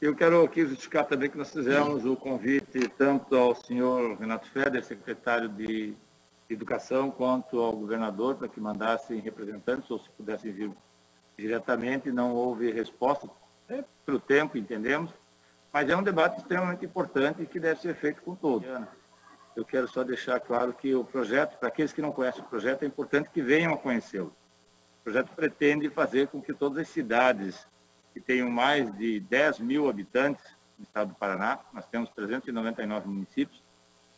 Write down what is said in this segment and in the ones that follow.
Eu quero aqui justificar também que nós fizemos o convite tanto ao senhor Renato Feder, secretário de Educação, quanto ao governador, para que mandassem representantes ou se pudessem vir diretamente. Não houve resposta, é, pelo tempo, entendemos, mas é um debate extremamente importante que deve ser feito com todos. Eu quero só deixar claro que o projeto, para aqueles que não conhecem o projeto, é importante que venham a conhecê-lo. O projeto pretende fazer com que todas as cidades que tenham mais de 10 mil habitantes no estado do Paraná, nós temos 399 municípios,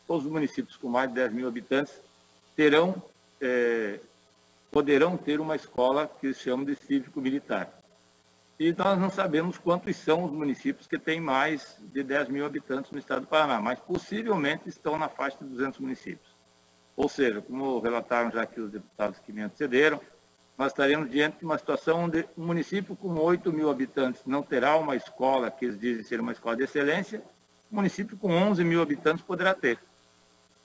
todos os municípios com mais de 10 mil habitantes terão, é, poderão ter uma escola que se chama de cívico-militar. E nós não sabemos quantos são os municípios que têm mais de 10 mil habitantes no estado do Paraná, mas possivelmente estão na faixa de 200 municípios. Ou seja, como relataram já aqui os deputados que me antecederam, nós estaremos diante de uma situação onde um município com 8 mil habitantes não terá uma escola que eles dizem ser uma escola de excelência, um município com 11 mil habitantes poderá ter.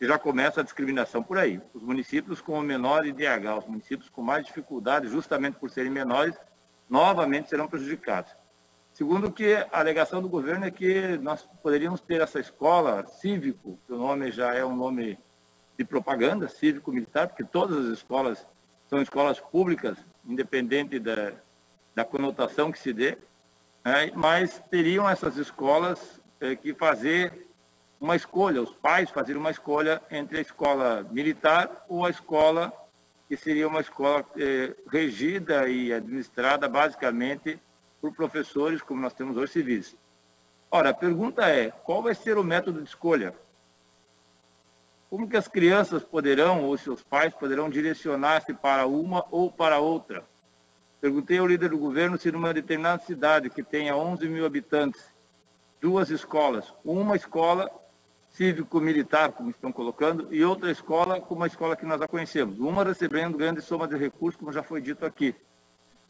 E já começa a discriminação por aí. Os municípios com o menor IDH, os municípios com mais dificuldade, justamente por serem menores, novamente serão prejudicados. Segundo que a alegação do governo é que nós poderíamos ter essa escola cívico, que o nome já é um nome de propaganda, cívico-militar, porque todas as escolas são escolas públicas, independente da, da conotação que se dê, né? mas teriam essas escolas é, que fazer uma escolha, os pais fazerem uma escolha entre a escola militar ou a escola que seria uma escola é, regida e administrada basicamente por professores, como nós temos hoje civis. Ora, a pergunta é, qual vai ser o método de escolha? Como que as crianças poderão, ou seus pais poderão direcionar-se para uma ou para outra? Perguntei ao líder do governo se numa determinada cidade que tenha 11 mil habitantes, duas escolas, uma escola cívico-militar, como estão colocando, e outra escola como a escola que nós já conhecemos. Uma recebendo grande soma de recursos, como já foi dito aqui.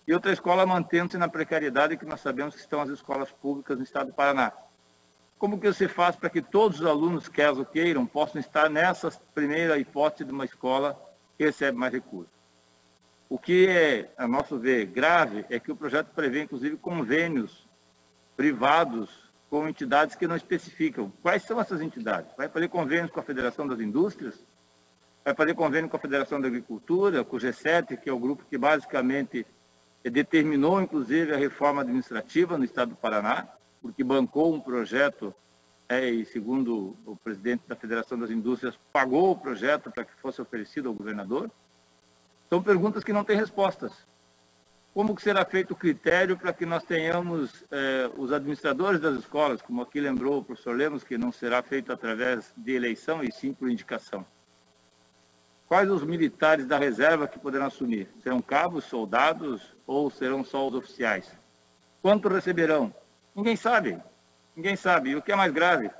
E outra escola mantendo-se na precariedade que nós sabemos que estão as escolas públicas no estado do Paraná. Como que você faz para que todos os alunos, caso queiram, possam estar nessa primeira hipótese de uma escola que recebe mais recursos? O que é, a nosso ver, grave é que o projeto prevê, inclusive, convênios privados com entidades que não especificam. Quais são essas entidades? Vai fazer convênios com a Federação das Indústrias? Vai fazer convênio com a Federação da Agricultura, com o G7, que é o grupo que basicamente determinou, inclusive, a reforma administrativa no Estado do Paraná? Porque bancou um projeto é, e, segundo o presidente da Federação das Indústrias, pagou o projeto para que fosse oferecido ao governador? São perguntas que não têm respostas. Como que será feito o critério para que nós tenhamos é, os administradores das escolas, como aqui lembrou o professor Lemos, que não será feito através de eleição e sim por indicação? Quais os militares da reserva que poderão assumir? Serão cabos, soldados ou serão só os oficiais? Quanto receberão? Ninguém sabe. Ninguém sabe. E o que é mais grave,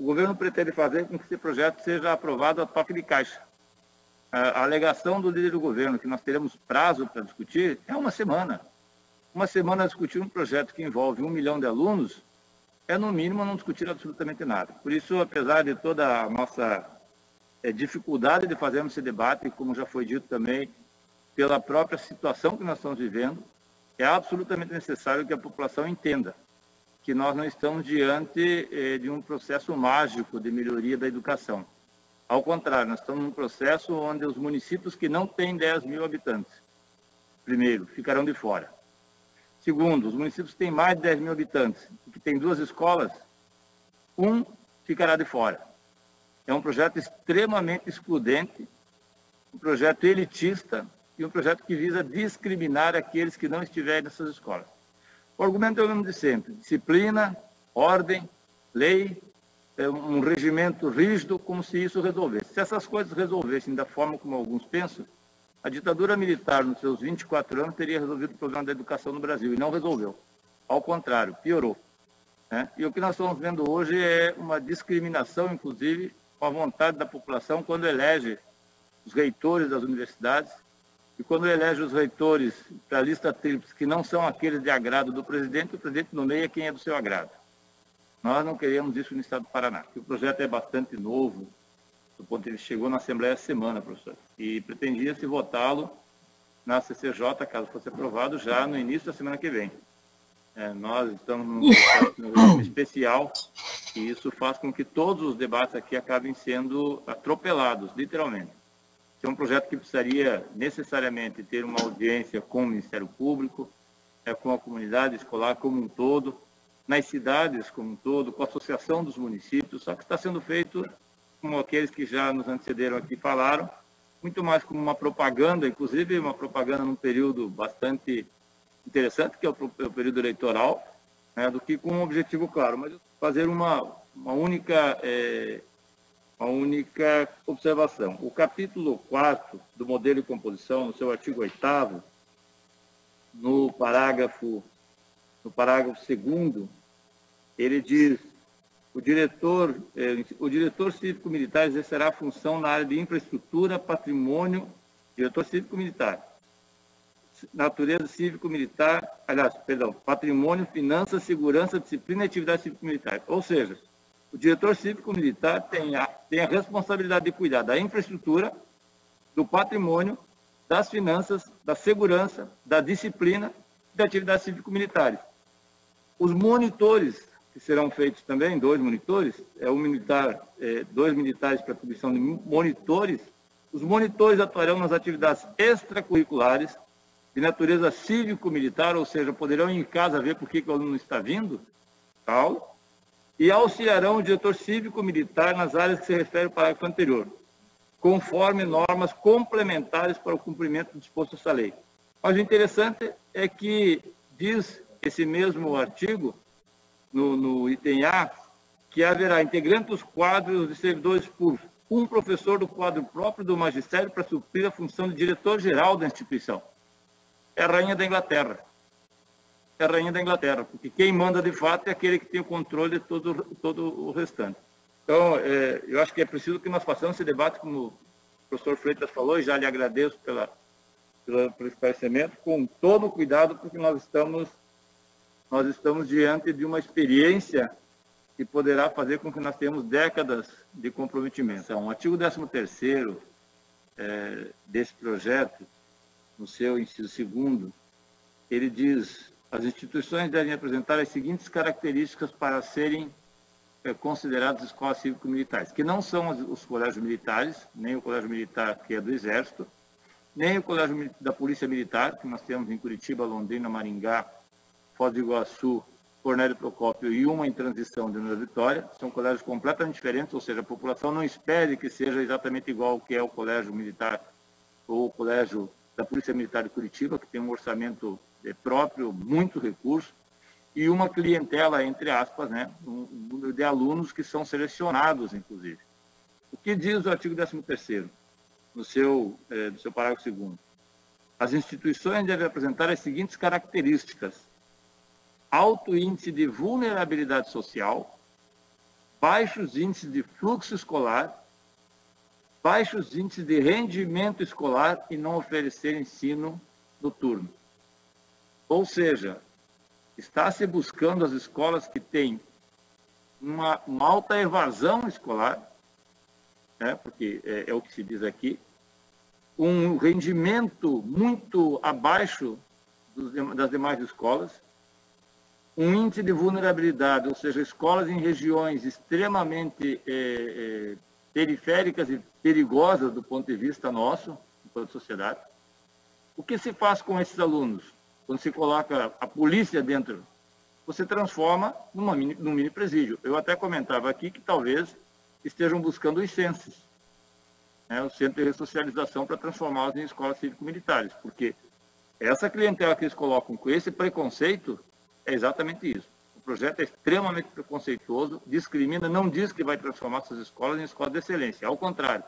o governo pretende fazer com que esse projeto seja aprovado a toque de caixa. A alegação do líder do governo que nós teremos prazo para discutir é uma semana. Uma semana discutir um projeto que envolve um milhão de alunos é, no mínimo, não discutir absolutamente nada. Por isso, apesar de toda a nossa é, dificuldade de fazermos esse debate, como já foi dito também, pela própria situação que nós estamos vivendo, é absolutamente necessário que a população entenda que nós não estamos diante eh, de um processo mágico de melhoria da educação. Ao contrário, nós estamos num processo onde os municípios que não têm 10 mil habitantes, primeiro, ficarão de fora. Segundo, os municípios que têm mais de 10 mil habitantes e que têm duas escolas, um ficará de fora. É um projeto extremamente excludente, um projeto elitista e um projeto que visa discriminar aqueles que não estiverem nessas escolas. O argumento é o mesmo de sempre: disciplina, ordem, lei, é um regimento rígido, como se isso resolvesse. Se essas coisas resolvessem da forma como alguns pensam, a ditadura militar, nos seus 24 anos, teria resolvido o problema da educação no Brasil, e não resolveu. Ao contrário, piorou. Né? E o que nós estamos vendo hoje é uma discriminação, inclusive, com a vontade da população, quando elege os reitores das universidades, e quando elege os reitores para a lista tríplice, que não são aqueles de agrado do presidente, o presidente nomeia quem é do seu agrado. Nós não queremos isso no Estado do Paraná. O projeto é bastante novo, do ponto de vista chegou na Assembleia essa semana, professor, e pretendia-se votá-lo na CCJ, caso fosse aprovado, já no início da semana que vem. É, nós estamos num regime especial e isso faz com que todos os debates aqui acabem sendo atropelados, literalmente. É um projeto que precisaria necessariamente ter uma audiência com o Ministério Público, é, com a comunidade escolar como um todo, nas cidades como um todo, com a associação dos municípios, só que está sendo feito, como aqueles que já nos antecederam aqui falaram, muito mais como uma propaganda, inclusive uma propaganda num período bastante interessante, que é o, é período eleitoral, né, do que com um objetivo claro, mas fazer uma, uma única é, uma única observação. O capítulo 4 do modelo de composição, no seu artigo 8 no parágrafo no parágrafo 2 ele diz o diretor, é, o diretor cívico-militar exercerá a função na área de infraestrutura, patrimônio, diretor cívico-militar, natureza cívico-militar, aliás, perdão, patrimônio, finanças, segurança, disciplina e atividade cívico-militar. Ou seja, o diretor cívico-militar tem a, tem a responsabilidade de cuidar da infraestrutura, do patrimônio, das finanças, da segurança, da disciplina e da atividade cívico-militares. Os monitores, que serão feitos também, dois monitores, é um militar, é, dois militares para atribuição de monitores, os monitores atuarão nas atividades extracurriculares de natureza cívico-militar, ou seja, poderão ir em casa ver por que, que o aluno está vindo, tal, e auxiliarão o diretor cívico-militar nas áreas que se refere ao parágrafo anterior, conforme normas complementares para o cumprimento do disposto nessa lei. Mas o interessante é que diz esse mesmo artigo, no, no item A, que haverá integrante dos quadros de servidores públicos, um professor do quadro próprio do magistério para suprir a função de diretor-geral da instituição é a rainha da Inglaterra. É a rainha da Inglaterra, porque quem manda de fato é aquele que tem o controle de todo, todo o restante. Então, é, eu acho que é preciso que nós façamos esse debate, como o professor Freitas falou, e já lhe agradeço pela, pela, pelo esclarecimento, com todo o cuidado, porque nós estamos, nós estamos diante de uma experiência que poderá fazer com que nós tenhamos décadas de comprometimento. Então, o artigo 13º é, desse projeto, no seu inciso segundo, ele diz: as instituições devem apresentar as seguintes características para serem é, consideradas escolas cívico-militares, que não são os colégios militares, nem o colégio militar que é do Exército, nem o colégio da Polícia Militar, que nós temos em Curitiba, Londrina, Maringá, Foz do Iguaçu, Cornélio Procópio e uma em transição de Nova Vitória. São colégios completamente diferentes, ou seja, a população não espere que seja exatamente igual ao que é o colégio militar ou o colégio da Polícia Militar de Curitiba, que tem um orçamento próprio, muito recurso, e uma clientela, entre aspas, né, de alunos que são selecionados, inclusive. O que diz o artigo 13º, no seu, é, no seu parágrafo 2 As instituições devem apresentar as seguintes características. Alto índice de vulnerabilidade social, baixos índices de fluxo escolar baixos índices de rendimento escolar e não oferecer ensino noturno. Ou seja, está se buscando as escolas que têm uma, uma alta evasão escolar, né, porque é, é o que se diz aqui, um rendimento muito abaixo das demais escolas, um índice de vulnerabilidade, ou seja, escolas em regiões extremamente é, é, periféricas e perigosas do ponto de vista nosso, enquanto sociedade. O que se faz com esses alunos? Quando se coloca a polícia dentro, você transforma numa mini, num mini presídio. Eu até comentava aqui que talvez estejam buscando os censos, né, o centro de ressocialização para transformá-los em escolas cívico-militares, porque essa clientela que eles colocam com esse preconceito é exatamente isso projeto é extremamente preconceituoso, discrimina, não diz que vai transformar essas escolas em escolas de excelência, ao contrário,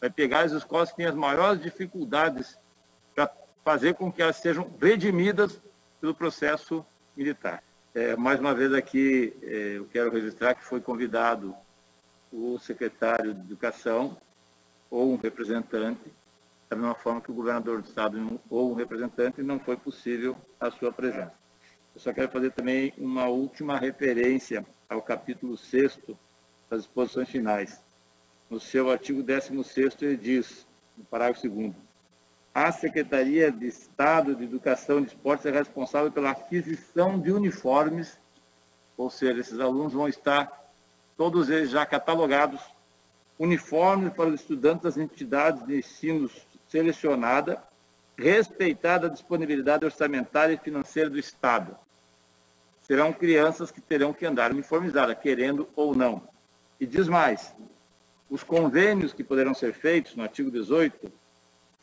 vai pegar as escolas que têm as maiores dificuldades para fazer com que elas sejam redimidas pelo processo militar. É, mais uma vez aqui, é, eu quero registrar que foi convidado o secretário de Educação ou um representante, da mesma forma que o governador do Estado ou um representante, não foi possível a sua presença. Eu só quero fazer também uma última referência ao capítulo 6 das disposições finais. No seu artigo 16 ele diz, no parágrafo 2 a Secretaria de Estado de Educação e de Esportes é responsável pela aquisição de uniformes, ou seja, esses alunos vão estar, todos eles já catalogados, uniformes para os estudantes das entidades de ensino selecionada, respeitada a disponibilidade orçamentária e financeira do Estado. Serão crianças que terão que andar uniformizadas, querendo ou não. E diz mais, os convênios que poderão ser feitos, no artigo 18,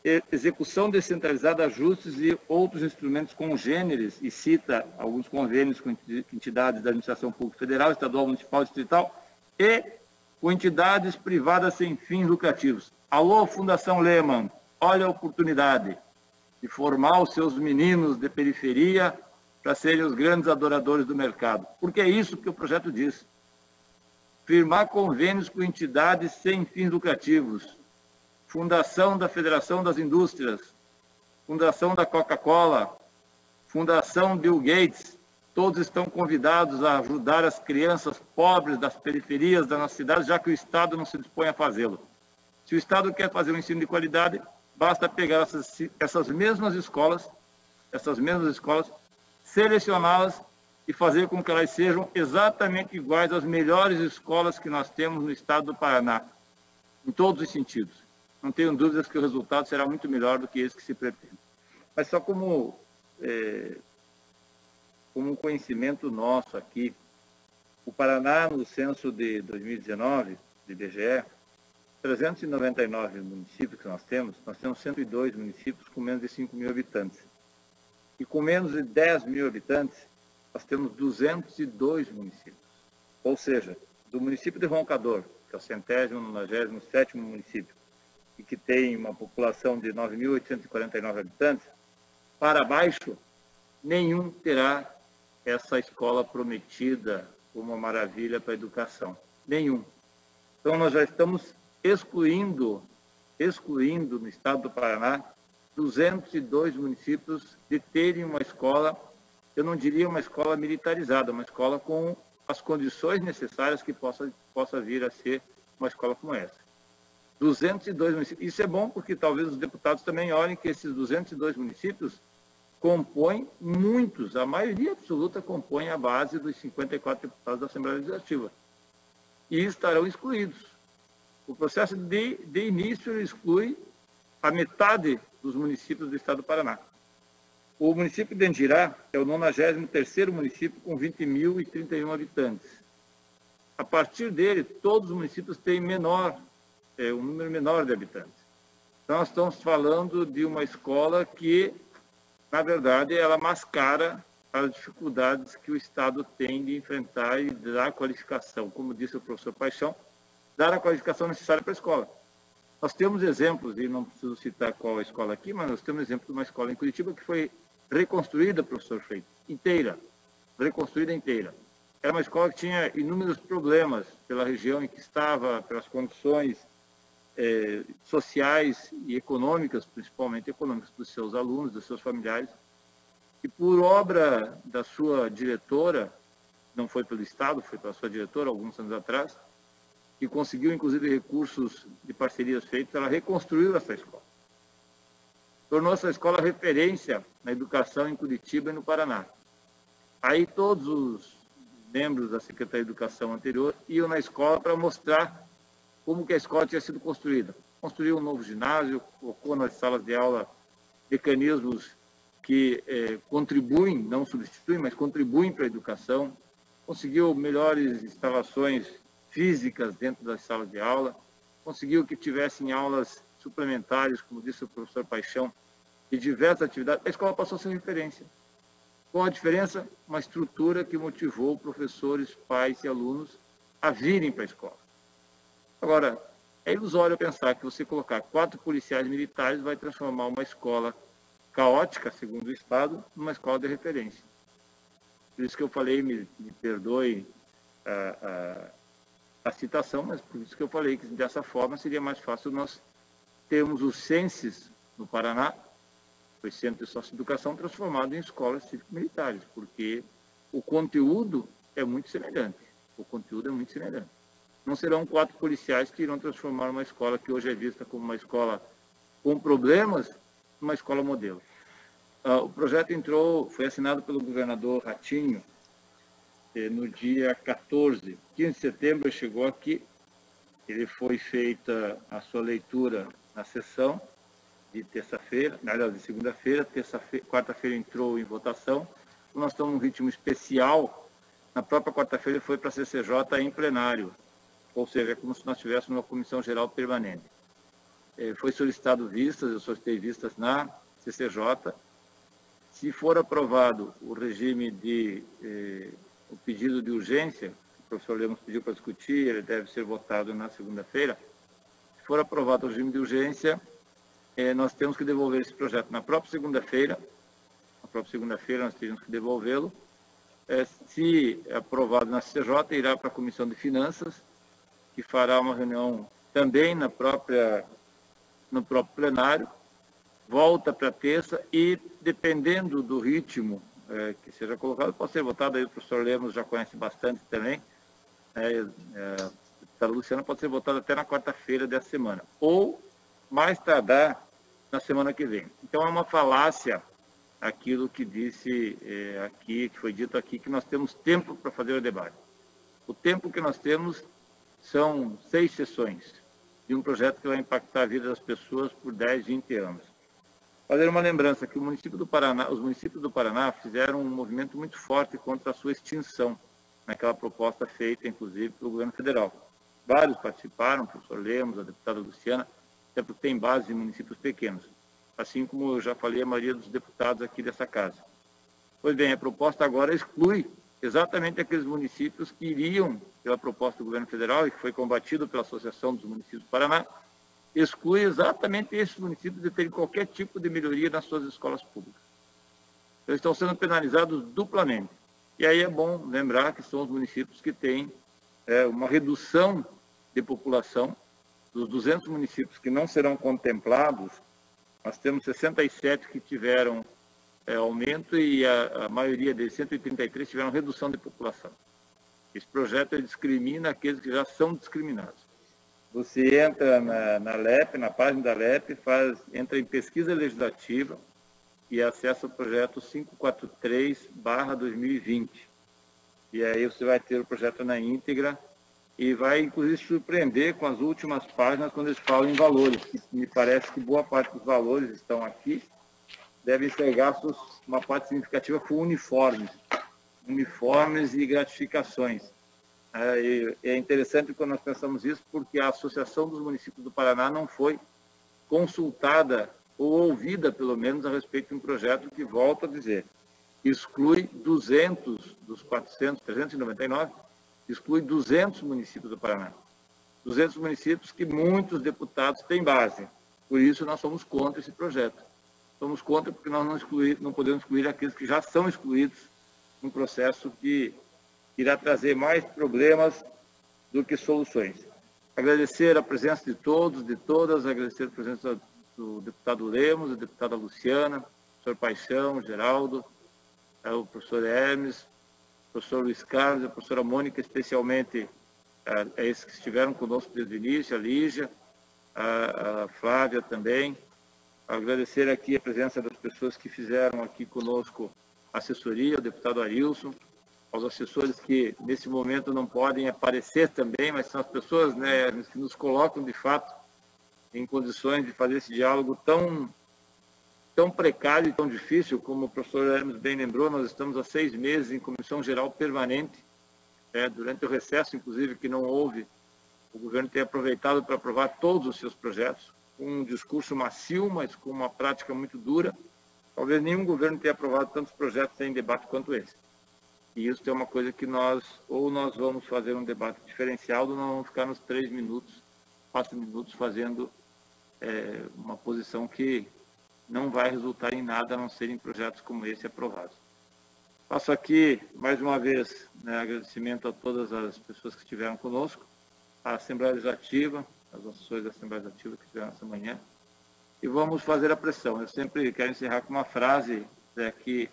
execução descentralizada de ajustes e outros instrumentos congêneres, e cita alguns convênios com entidades da administração pública federal, estadual, municipal, distrital, e com entidades privadas sem fins lucrativos. Alô, Fundação Lehman, olha a oportunidade de formar os seus meninos de periferia para serem os grandes adoradores do mercado. Porque é isso que o projeto diz. Firmar convênios com entidades sem fins lucrativos, Fundação da Federação das Indústrias, Fundação da Coca-Cola, Fundação Bill Gates, todos estão convidados a ajudar as crianças pobres das periferias da nossa cidade, já que o Estado não se dispõe a fazê-lo. Se o Estado quer fazer um ensino de qualidade, basta pegar essas, essas mesmas escolas, essas mesmas escolas, selecioná-las e fazer com que elas sejam exatamente iguais às melhores escolas que nós temos no estado do Paraná, em todos os sentidos não tenho dúvidas que o resultado será muito melhor do que esse que se pretende. Mas só como, é, como um conhecimento nosso aqui, o Paraná, no censo de 2019, de IBGE, 399 municípios que nós temos, nós temos 102 municípios com menos de 5 mil habitantes. E com menos de 10 mil habitantes, nós temos 202 municípios. Ou seja, do município de Roncador, que é o centésimo, nonagésimo, sétimo município, e que tem uma população de 9.849 habitantes, para baixo, nenhum terá essa escola prometida como uma maravilha para a educação. Nenhum. Então, nós já estamos excluindo, excluindo no estado do Paraná, 202 municípios de terem uma escola, eu não diria uma escola militarizada, uma escola com as condições necessárias que possa, possa vir a ser uma escola como essa. 202 municípios. Isso é bom porque talvez os deputados também olhem que esses 202 municípios compõem muitos, a maioria absoluta compõe a base dos 54 deputados da Assembleia Legislativa. E estarão excluídos. O processo de, de início exclui a metade dos municípios do estado do Paraná. O município de Andirá é o 93º município com 20.031 habitantes. A partir dele, todos os municípios têm menor é, um número menor de habitantes. Então, nós estamos falando de uma escola que, na verdade, ela mascara as dificuldades que o Estado tem de enfrentar e dar a qualificação, como disse o professor Paixão, dar a qualificação necessária para a escola. Nós temos exemplos, e não preciso citar qual a escola aqui, mas nós temos exemplo de uma escola em Curitiba que foi reconstruída, professor Freire, inteira, reconstruída inteira. Era uma escola que tinha inúmeros problemas pela região em que estava, pelas condições é, sociais e econômicas, principalmente econômicas, dos seus alunos, dos seus familiares. E por obra da sua diretora, não foi pelo Estado, foi pela sua diretora, alguns anos atrás, que conseguiu, inclusive, recursos de parcerias feitas, ela reconstruiu essa escola. Tornou essa escola referência na educação em Curitiba e no Paraná. Aí todos os membros da Secretaria de Educação anterior iam na escola para mostrar como que a escola tinha sido construída. Construiu um novo ginásio, colocou nas salas de aula mecanismos que eh, contribuem, não substituem, mas contribuem para a educação, conseguiu melhores instalações físicas dentro das salas de aula, conseguiu que tivessem aulas suplementares, como disse o professor Paixão, e diversas atividades. A escola passou a ser referência. Qual a diferença? Uma estrutura que motivou professores, pais e alunos a virem para a escola. Agora, é ilusório pensar que você colocar quatro policiais militares vai transformar uma escola caótica, segundo o Estado, numa escola de referência. Por isso que eu falei, me, me perdoe a, a, a, citação, mas por isso que eu falei que dessa forma seria mais fácil nós termos os CENSES no Paraná, o Centro de Socioeducação, transformado em escolas cívico-militares, porque o conteúdo é muito semelhante. O conteúdo é muito semelhante não serão quatro policiais que irão transformar uma escola que hoje é vista como uma escola com problemas numa escola modelo. Uh, o projeto entrou, foi assinado pelo governador Ratinho eh, no dia 14, 15 de setembro, chegou aqui. Ele foi feita a sua leitura na sessão de terça-feira, aliás, de segunda-feira, terça-feira, quarta-feira entrou em votação. Nós estamos num ritmo especial. Na própria quarta-feira foi para a CCJ em plenário, ou seja, é como se nós tivéssemos uma comissão geral permanente. É, foi solicitado vistas, eu solicitei vistas na CCJ. Se for aprovado o regime de eh, o pedido de urgência, o professor Lemos pediu para discutir, ele deve ser votado na segunda-feira. Se for aprovado o regime de urgência, eh, nós temos que devolver esse projeto na própria segunda-feira. Na própria segunda-feira nós teríamos que devolvê-lo. Eh, se aprovado na CCJ, irá para a Comissão de Finanças, que fará uma reunião também na própria no próprio plenário, volta para terça e, dependendo do ritmo é, que seja colocado, pode ser votado, aí o professor Lemos já conhece bastante também, é, é, a Luciana pode ser votado até na quarta-feira dessa semana, ou mais tardar na semana que vem. Então é uma falácia aquilo que disse é, aqui, que foi dito aqui, que nós temos tempo para fazer o debate. O tempo que nós temos são seis sessões de um projeto que vai impactar a vida das pessoas por 10, 20 anos. Fazer uma lembrança que o município do Paraná, os municípios do Paraná fizeram um movimento muito forte contra a sua extinção, naquela proposta feita, inclusive, pelo governo federal. Vários participaram, o professor Lemos, a deputada Luciana, até porque tem base em municípios pequenos, assim como eu já falei a maioria dos deputados aqui dessa casa. Pois bem, a proposta agora exclui exatamente aqueles municípios que iriam, pela proposta do governo federal e que foi combatido pela Associação dos Municípios do Paraná, exclui exatamente esses municípios de terem qualquer tipo de melhoria nas suas escolas públicas. Eles estão sendo penalizados duplamente. E aí é bom lembrar que são os municípios que têm é, uma redução de população. Dos 200 municípios que não serão contemplados, nós temos 67 que tiveram é, aumento e a, a, maioria deles, 133, tiveram redução de população. Esse projeto discrimina aqueles que já são discriminados. Você entra na, na LEP, na página da LEP, faz, entra em pesquisa legislativa e acessa o projeto 543-2020. E aí você vai ter o projeto na íntegra e vai, inclusive, surpreender com as últimas páginas quando eles falam em valores. Me parece que boa parte dos valores estão aqui devem ser gastos, uma parte significativa com uniformes, uniformes e gratificações. É, é interessante quando nós pensamos isso, porque a Associação dos Municípios do Paraná não foi consultada ou ouvida, pelo menos, a respeito de um projeto que, volta a dizer, exclui 200 dos 400, 399, exclui 200 municípios do Paraná. 200 municípios que muitos deputados têm base. Por isso, nós somos contra esse projeto somos contra porque nós não, excluir, não podemos excluir aqueles que já são excluídos num processo que irá trazer mais problemas do que soluções. Agradecer a presença de todos, de todas, agradecer a presença do deputado Lemos, da deputada Luciana, professor Paixão, Geraldo, é, o professor Hermes, o professor Luiz Carlos, a professora Mônica, especialmente a, é, esses que estiveram conosco desde o início, a Lígia, a, a Flávia também, Agradecer aqui a presença das pessoas que fizeram aqui conosco assessoria, o deputado Arilson, aos assessores que nesse momento não podem aparecer também, mas são as pessoas né, que nos colocam de fato em condições de fazer esse diálogo tão, tão precário e tão difícil, como o professor Hermes bem lembrou, nós estamos há seis meses em comissão geral permanente, é, durante o recesso, inclusive, que não houve, o governo tem aproveitado para aprovar todos os seus projetos, com um discurso macio, mas com uma prática muito dura. Talvez nenhum governo tenha aprovado tantos projetos em debate quanto esse. E isso é uma coisa que nós, ou nós vamos fazer um debate diferencial, ou nós vamos ficar nos três minutos, quatro minutos fazendo é, uma posição que não vai resultar em nada a não serem projetos como esse aprovados. Faço aqui, mais uma vez, né, agradecimento a todas as pessoas que estiveram conosco, a Assembleia Legislativa, as ações da Assembleia Legislativa que tiveram essa manhã. E vamos fazer a pressão. Eu sempre quero encerrar com uma frase né, que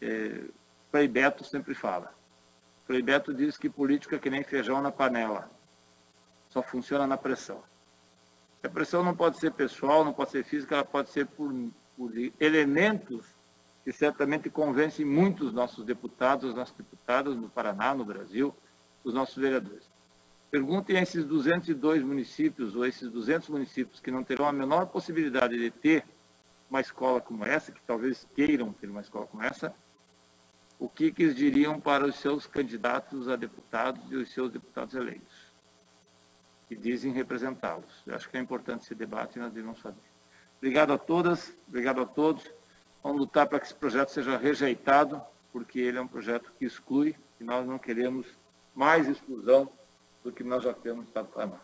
é, Frei Beto sempre fala. Frei Beto diz que política é que nem feijão na panela. Só funciona na pressão. A pressão não pode ser pessoal, não pode ser física, ela pode ser por elementos que certamente convencem muitos nossos deputados, nossas deputadas no Paraná, no Brasil, os nossos vereadores. Perguntem a esses 202 municípios ou esses 200 municípios que não terão a menor possibilidade de ter uma escola como essa, que talvez queiram ter uma escola como essa, o que, que eles diriam para os seus candidatos a deputados e os seus deputados eleitos, que dizem representá-los. Eu acho que é importante esse debate e nós devemos fazer. Obrigado a todas, obrigado a todos. Vamos lutar para que esse projeto seja rejeitado, porque ele é um projeto que exclui e nós não queremos mais exclusão do que nós já temos do Paraná.